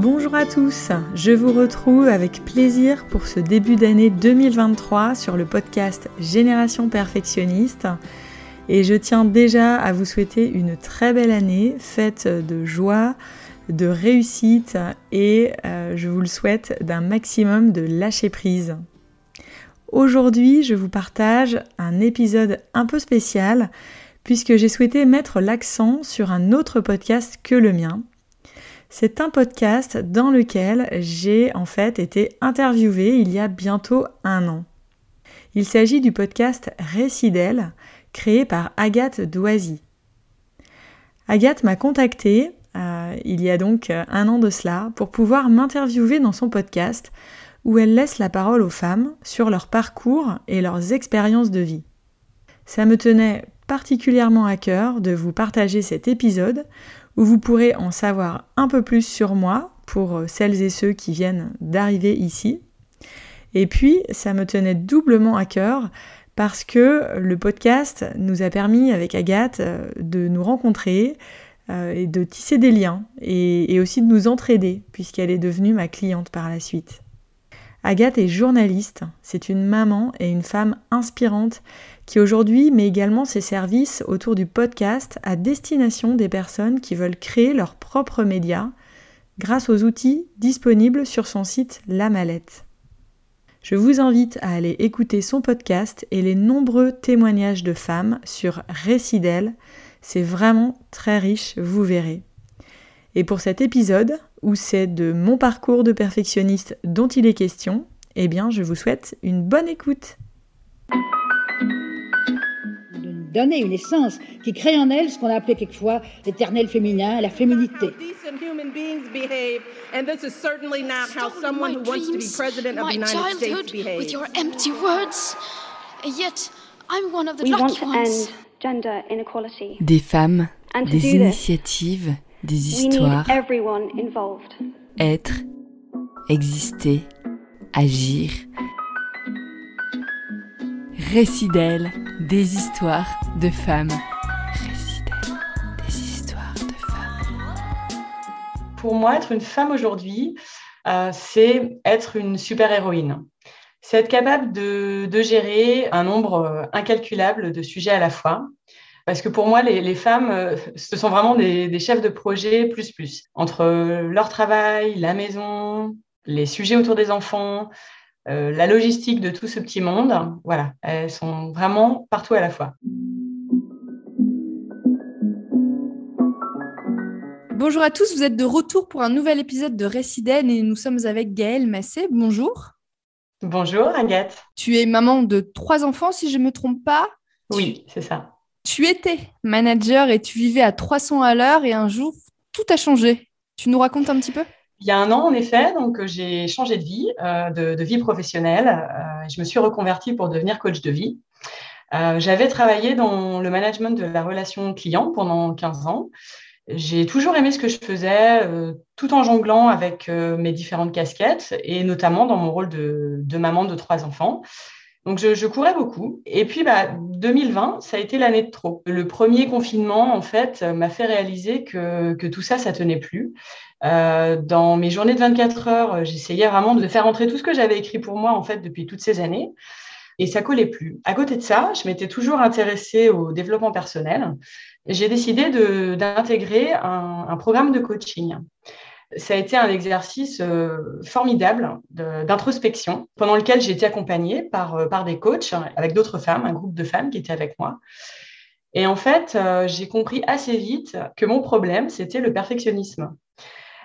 Bonjour à tous, je vous retrouve avec plaisir pour ce début d'année 2023 sur le podcast Génération Perfectionniste et je tiens déjà à vous souhaiter une très belle année faite de joie, de réussite et euh, je vous le souhaite d'un maximum de lâcher prise. Aujourd'hui, je vous partage un épisode un peu spécial puisque j'ai souhaité mettre l'accent sur un autre podcast que le mien. C'est un podcast dans lequel j'ai en fait été interviewée il y a bientôt un an. Il s'agit du podcast Récidel, créé par Agathe Doisy. Agathe m'a contactée euh, il y a donc un an de cela pour pouvoir m'interviewer dans son podcast où elle laisse la parole aux femmes sur leur parcours et leurs expériences de vie. Ça me tenait particulièrement à cœur de vous partager cet épisode où vous pourrez en savoir un peu plus sur moi pour celles et ceux qui viennent d'arriver ici. Et puis, ça me tenait doublement à cœur parce que le podcast nous a permis avec Agathe euh, de nous rencontrer euh, et de tisser des liens et aussi de nous entraider puisqu'elle est devenue ma cliente par la suite. Agathe est journaliste, c'est une maman et une femme inspirante qui aujourd'hui met également ses services autour du podcast à destination des personnes qui veulent créer leurs propres médias grâce aux outils disponibles sur son site La Mallette. Je vous invite à aller écouter son podcast et les nombreux témoignages de femmes sur Récidel. C'est vraiment très riche, vous verrez. Et pour cet épisode, où c'est de mon parcours de perfectionniste dont il est question, eh bien je vous souhaite une bonne écoute donner une essence qui crée en elle ce qu'on a appelé quelquefois l'éternel féminin, la féminité. And this is certainly not how someone who wants to be president of the United States behaves. With your empty words, yet I'm one of the lucky ones. Des femmes, des initiatives, des histoires. Être, exister, agir. Récit d'elle, des histoires de femmes. Récit des histoires de femmes. Pour moi, être une femme aujourd'hui, euh, c'est être une super-héroïne. C'est être capable de, de, gérer un nombre euh, incalculable de sujets à la fois. Parce que pour moi, les, femmes, euh, ce sont vraiment des, des, chefs de projet plus plus. Entre leur travail, la maison, les sujets autour des enfants, euh, la logistique de tout ce petit monde, voilà, elles sont vraiment partout à la fois. Bonjour à tous, vous êtes de retour pour un nouvel épisode de Réciden et nous sommes avec Gaëlle Massé. Bonjour. Bonjour Agathe. Tu es maman de trois enfants, si je ne me trompe pas. Oui, c'est ça. Tu étais manager et tu vivais à 300 à l'heure et un jour, tout a changé. Tu nous racontes un petit peu? Il y a un an, en effet, donc j'ai changé de vie, euh, de, vie professionnelle. Euh, je me suis reconvertie pour devenir coach de vie. Euh, j'avais travaillé dans le management de la relation client pendant 15 ans. J'ai toujours aimé ce que je faisais, tout en jonglant avec mes différentes casquettes et notamment dans mon rôle de maman de trois enfants. Donc, je, courais beaucoup. Et puis, bah, 2020, ça a été l'année de trop. Le premier confinement, en fait, m'a fait réaliser que, tout ça, ça tenait plus. Euh, dans mes journées de 24 heures, j'essayais vraiment de faire entrer tout ce que j'avais écrit pour moi, en fait, depuis toutes ces années. Et ça collait plus. À côté de ça, je m'étais toujours intéressée au développement personnel. J'ai décidé d'intégrer un programme de coaching ça a été un exercice euh, formidable d'introspection pendant lequel j'ai été accompagnée par, euh, des coachs avec d'autres femmes, un groupe de femmes qui étaient avec moi. Et en fait, euh, j'ai compris assez vite que mon problème, c'était le perfectionnisme.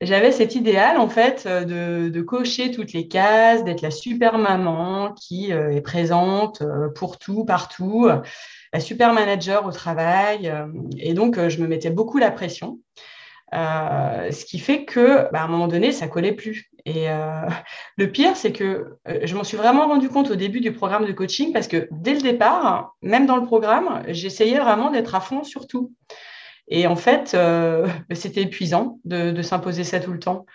J'avais cet idéal, en fait, de, cocher toutes les cases, d'être la super maman qui est présente pour tout, partout, la super manager au travail. et donc, je me mettais beaucoup la pression. Euh, ce qui fait que, bah, à un moment donné, ça collait plus. Et euh, le pire, c'est que euh, je m'en suis vraiment rendu compte au début du programme de coaching parce que dès le départ, même dans le programme, j'essayais vraiment d'être à fond sur tout. Et en fait, bah, c'était épuisant de, s'imposer ça tout le temps.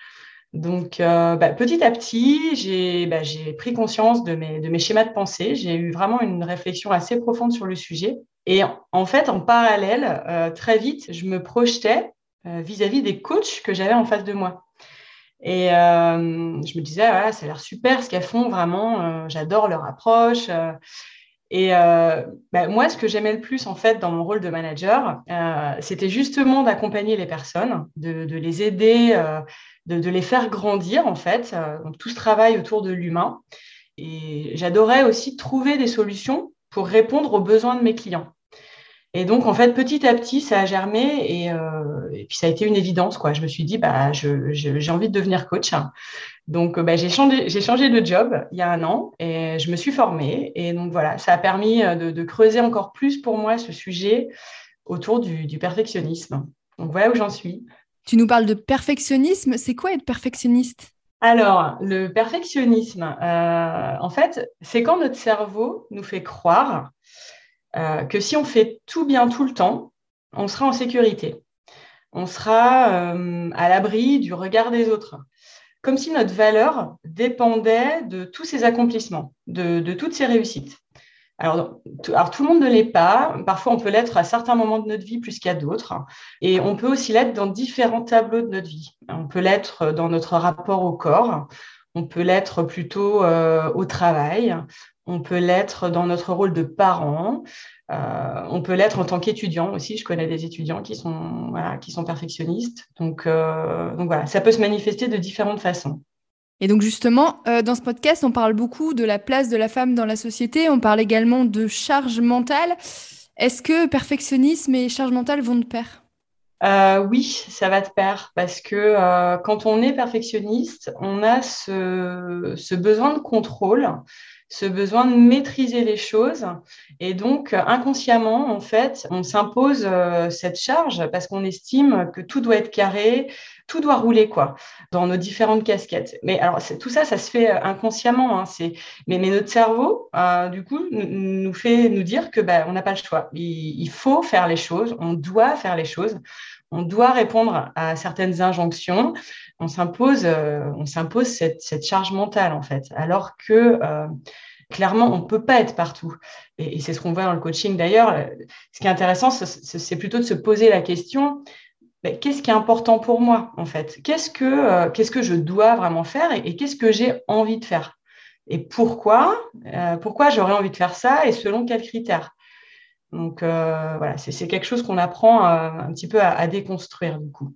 Donc, bah, petit à petit, j'ai pris conscience de mes, de mes schémas de pensée. J'ai eu vraiment une réflexion assez profonde sur le sujet. Et en fait, en parallèle, très vite, je me projetais euh, vis-à-vis des coachs que j'avais en face de moi. Et je me disais, ça a l'air super ce qu'elles font, vraiment, j'adore leur approche. Et bah, moi, ce que j'aimais le plus, en fait, dans mon rôle de manager, c'était justement d'accompagner les personnes, de, les aider, de, de, les faire grandir, en fait. donc, tout ce travail autour de l'humain. Et j'adorais aussi trouver des solutions pour répondre aux besoins de mes clients. Et donc, en fait, petit à petit, ça a germé et, euh, puis ça a été une évidence. Quoi. Je me suis dit, bah, j'ai envie de devenir coach. Donc, bah, j'ai changé, changé de job il y a un an et je me suis formée. Et donc, voilà, ça a permis euh, de, creuser encore plus pour moi ce sujet autour du, perfectionnisme. Donc, voilà où j'en suis. Tu nous parles de perfectionnisme. C'est quoi être perfectionniste? Alors, le perfectionnisme, euh, en fait, c'est quand notre cerveau nous fait croire euh, que si on fait tout bien tout le temps, on sera en sécurité. On sera euh, à l'abri du regard des autres. Comme si notre valeur dépendait de tous ces accomplissements, de, toutes ces réussites. Alors, tout le monde ne l'est pas. Parfois, on peut l'être à certains moments de notre vie plus qu'à d'autres. Et on peut aussi l'être dans différents tableaux de notre vie. On peut l'être dans notre rapport au corps. On peut l'être plutôt euh, au travail on peut l'être dans notre rôle de parent, euh, on peut l'être en tant qu'étudiant aussi. Je connais des étudiants qui sont, perfectionnistes. Donc, euh, donc voilà, ça peut se manifester de différentes façons. Et donc justement, dans ce podcast, on parle beaucoup de la place de la femme dans la société, on parle également de charge mentale. Est-ce que perfectionnisme et charge mentale vont de pair? Oui, ça va de pair parce que quand on est perfectionniste, on a ce, ce besoin de contrôle ce besoin de maîtriser les choses. Et donc, inconsciemment, en fait, on s'impose euh, cette charge parce qu'on estime que tout doit être carré, tout doit rouler, quoi, dans nos différentes casquettes. Mais alors, tout ça, ça se fait euh, inconsciemment. Hein, mais, mais, notre cerveau, euh, du coup, nous fait nous dire que ben, on n'a pas le choix. Il, faut faire les choses, on doit faire les choses on doit répondre à certaines injonctions. On s'impose, euh, on s'impose cette, charge mentale en fait, alors que clairement on ne peut pas être partout. Et, c'est ce qu'on voit dans le coaching d'ailleurs. Ce qui est intéressant, c'est plutôt de se poser la question qu'est-ce qui est important pour moi en fait? Qu'est-ce que euh, qu'est-ce que je dois vraiment faire et, qu'est-ce que j'ai envie de faire? Et pourquoi Pourquoi j'aurais envie de faire ça et selon quels critères? Donc euh, voilà, c'est quelque chose qu'on apprend euh, un petit peu à, déconstruire du coup.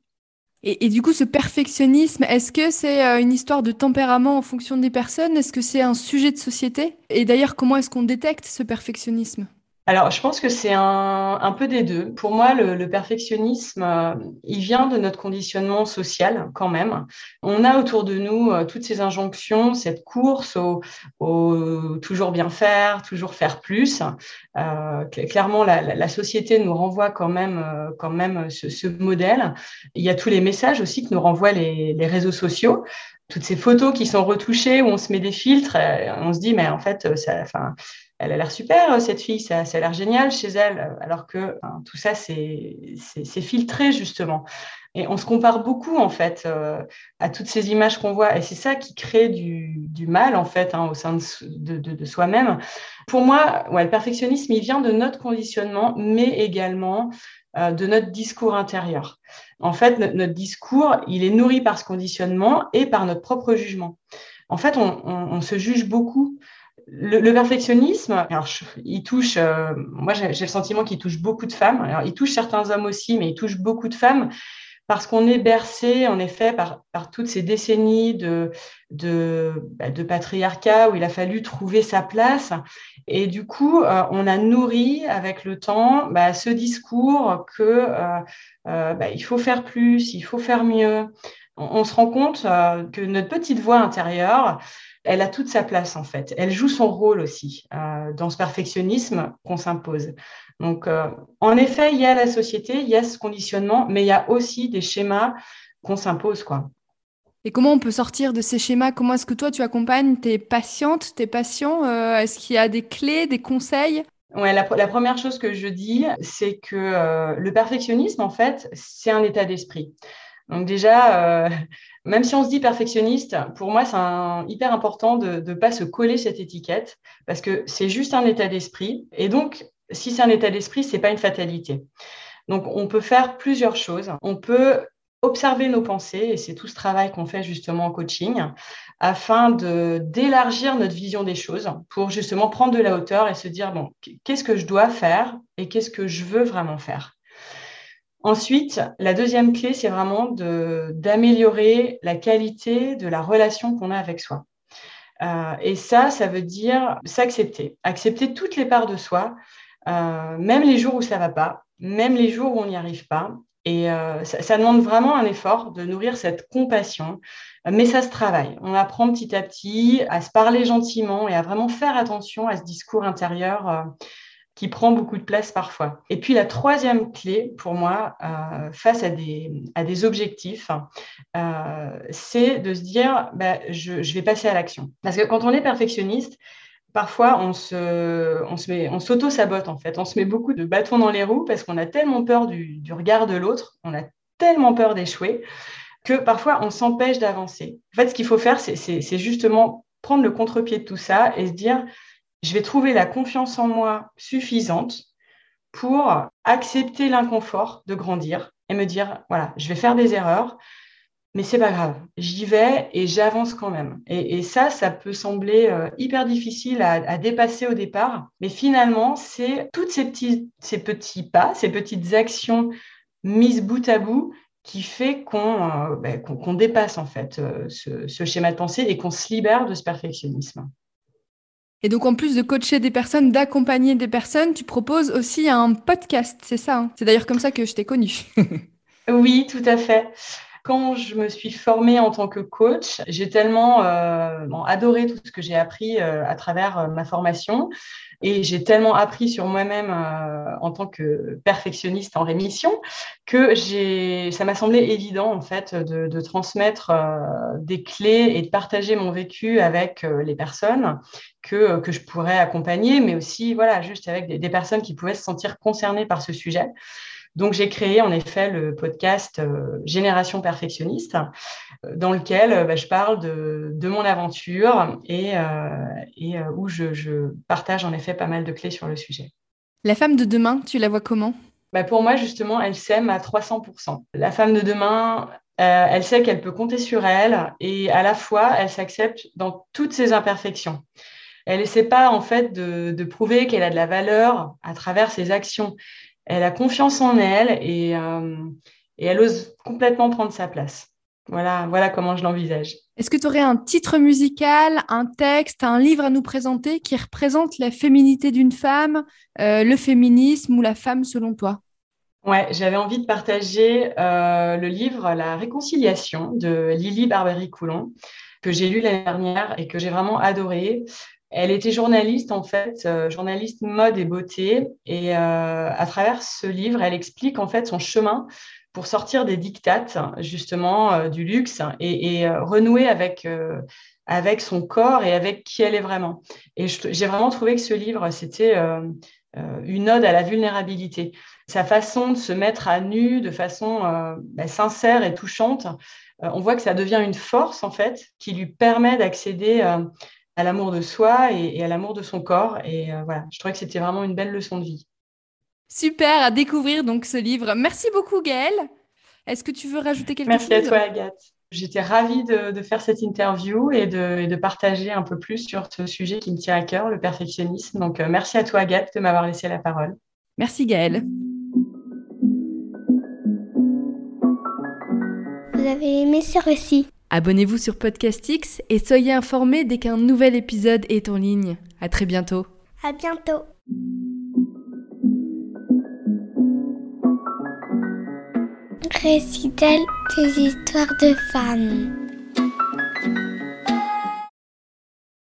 Et, du coup, ce perfectionnisme, est-ce que c'est euh, une histoire de tempérament en fonction des personnes? Est-ce que c'est un sujet de société? Et d'ailleurs, comment est-ce qu'on détecte ce perfectionnisme? Alors, je pense que c'est un, peu des deux. Pour moi, le, perfectionnisme, euh, il vient de notre conditionnement social quand même. On a autour de nous euh, toutes ces injonctions, cette course au, toujours bien faire, toujours faire plus. Euh, clairement, la, société nous renvoie quand même, quand même ce, modèle. Il y a tous les messages aussi que nous renvoient les, les réseaux sociaux toutes ces photos qui sont retouchées où on se met des filtres, on se dit mais en fait ça, elle a l'air super, euh, cette fille, ça, a l'air génial chez elle, euh, alors que tout ça, c'est filtré justement. Et on se compare beaucoup, en fait, euh, à toutes ces images qu'on voit. Et c'est ça qui crée du, mal, en fait, hein, au sein de, soi-même. Pour moi, le perfectionnisme, il vient de notre conditionnement, mais également de notre discours intérieur. En fait, notre, discours, il est nourri par ce conditionnement et par notre propre jugement. En fait, on se juge beaucoup le, perfectionnisme, alors il touche, euh, moi j'ai le sentiment qu'il touche beaucoup de femmes. Alors, il touche certains hommes aussi, mais il touche beaucoup de femmes parce qu'on est bercé en effet par, par toutes ces décennies de, de, bah, patriarcat où il a fallu trouver sa place. Et du coup, euh, on a nourri avec le temps bah, ce discours que euh, bah, il faut faire plus, il faut faire mieux. on se rend compte que notre petite voix intérieure, elle a toute sa place en fait. Elle joue son rôle aussi euh, dans ce perfectionnisme qu'on s'impose. Donc, euh, en effet, il y a la société, il y a ce conditionnement, mais il y a aussi des schémas qu'on s'impose, quoi. Et comment on peut sortir de ces schémas? Comment est-ce que toi, tu accompagnes tes patientes, tes patients euh, Est-ce qu'il y a des clés, des conseils? Ouais, la, la, première chose que je dis, c'est que le perfectionnisme, en fait, c'est un état d'esprit. Donc déjà, même si on se dit perfectionniste, pour moi, c'est hyper important de ne pas se coller cette étiquette parce que c'est juste un état d'esprit. Et donc, si c'est un état d'esprit, ce n'est pas une fatalité. Donc, on peut faire plusieurs choses. On peut observer nos pensées, et c'est tout ce travail qu'on fait justement en coaching, afin d'élargir notre vision des choses pour justement prendre de la hauteur et se dire, bon, qu'est-ce que je dois faire et qu'est-ce que je veux vraiment faire? Ensuite, la deuxième clé, c'est vraiment d'améliorer la qualité de la relation qu'on a avec soi. Euh, et ça, ça veut dire s'accepter, accepter toutes les parts de soi, euh, même les jours où ça va pas, même les jours où on n'y arrive pas. Et euh, ça, demande vraiment un effort de nourrir cette compassion, mais ça se travaille. On apprend petit à petit à se parler gentiment et à vraiment faire attention à ce discours intérieur qui prend beaucoup de place parfois. Et puis la troisième clé pour moi, euh, face à des, à des objectifs, euh, c'est de se dire, bah, je, vais passer à l'action. Parce que quand on est perfectionniste, parfois on se, on se met, on s'auto-sabote en fait. On se met beaucoup de bâtons dans les roues parce qu'on a tellement peur du, du regard de l'autre, on a tellement peur d'échouer que parfois on s'empêche d'avancer. En fait, ce qu'il faut faire, c'est justement prendre le contre-pied de tout ça et se dire, je vais trouver la confiance en moi suffisante pour accepter l'inconfort de grandir et me dire, voilà, je vais faire des erreurs, mais c'est pas grave, j'y vais et j'avance quand même. Et, ça, ça peut sembler euh, hyper difficile à, dépasser au départ, mais finalement, c'est toutes ces petits, pas, ces petites actions mises bout à bout qui fait qu'on euh, ben, dépasse en fait euh, ce schéma de pensée et qu'on se libère de ce perfectionnisme. Et donc, en plus de coacher des personnes, d'accompagner des personnes, tu proposes aussi un podcast, c'est ça hein? C'est d'ailleurs comme ça que je t'ai connue. oui, tout à fait. Quand je me suis formée en tant que coach, j'ai tellement euh, adoré tout ce que j'ai appris euh, à travers euh, ma formation et j'ai tellement appris sur moi-même en tant que perfectionniste en rémission que ça m'a semblé évident en fait de, transmettre des clés et de partager mon vécu avec les personnes que, que je pourrais accompagner, mais aussi voilà juste avec des personnes qui pouvaient se sentir concernées par ce sujet. Donc, j'ai créé en effet le podcast euh, Génération Perfectionniste, euh, dans lequel euh, bah, je parle de, mon aventure et, où je, partage en effet pas mal de clés sur le sujet. La femme de demain, tu la vois comment? Bah, Pour moi, justement, elle s'aime à 300%. La femme de demain, elle sait qu'elle peut compter sur elle et à la fois, elle s'accepte dans toutes ses imperfections. Elle n'essaie pas en fait de, de prouver qu'elle a de la valeur à travers ses actions elle a confiance en elle euh, et, elle ose complètement prendre sa place. Voilà, voilà comment je l'envisage. Est-ce que tu aurais un titre musical, un texte, un livre à nous présenter qui représente la féminité d'une femme, euh, le féminisme ou la femme selon toi? Ouais, j'avais envie de partager euh, le livre La réconciliation de Lily Barbery-Coulon que j'ai lu l'année dernière et que j'ai vraiment adoré. Elle était journaliste, en fait, euh, journaliste mode et beauté. Et euh, à travers ce livre, elle explique en fait son chemin pour sortir des dictates, justement, euh, du luxe et, renouer avec, avec son corps et avec qui elle est vraiment. Et j'ai vraiment trouvé que ce livre, c'était une ode à la vulnérabilité. Sa façon de se mettre à nu de façon bah, sincère et touchante, on voit que ça devient une force, en fait, qui lui permet d'accéder à l'amour de soi et, à l'amour de son corps. Et euh, voilà, je trouvais que c'était vraiment une belle leçon de vie. Super à découvrir donc ce livre. Merci beaucoup Gaëlle. Est-ce que tu veux rajouter quelque chose Merci à toi Agathe. J'étais ravie de, faire cette interview et de, partager un peu plus sur ce sujet qui me tient à cœur, le perfectionnisme. Donc euh, merci à toi Agathe de m'avoir laissé la parole. Merci Gaëlle. Vous avez aimé ce récit Abonnez-vous sur Podcastix et soyez informés dès qu'un nouvel épisode est en ligne. À très bientôt. À bientôt. Récital des histoires de femmes.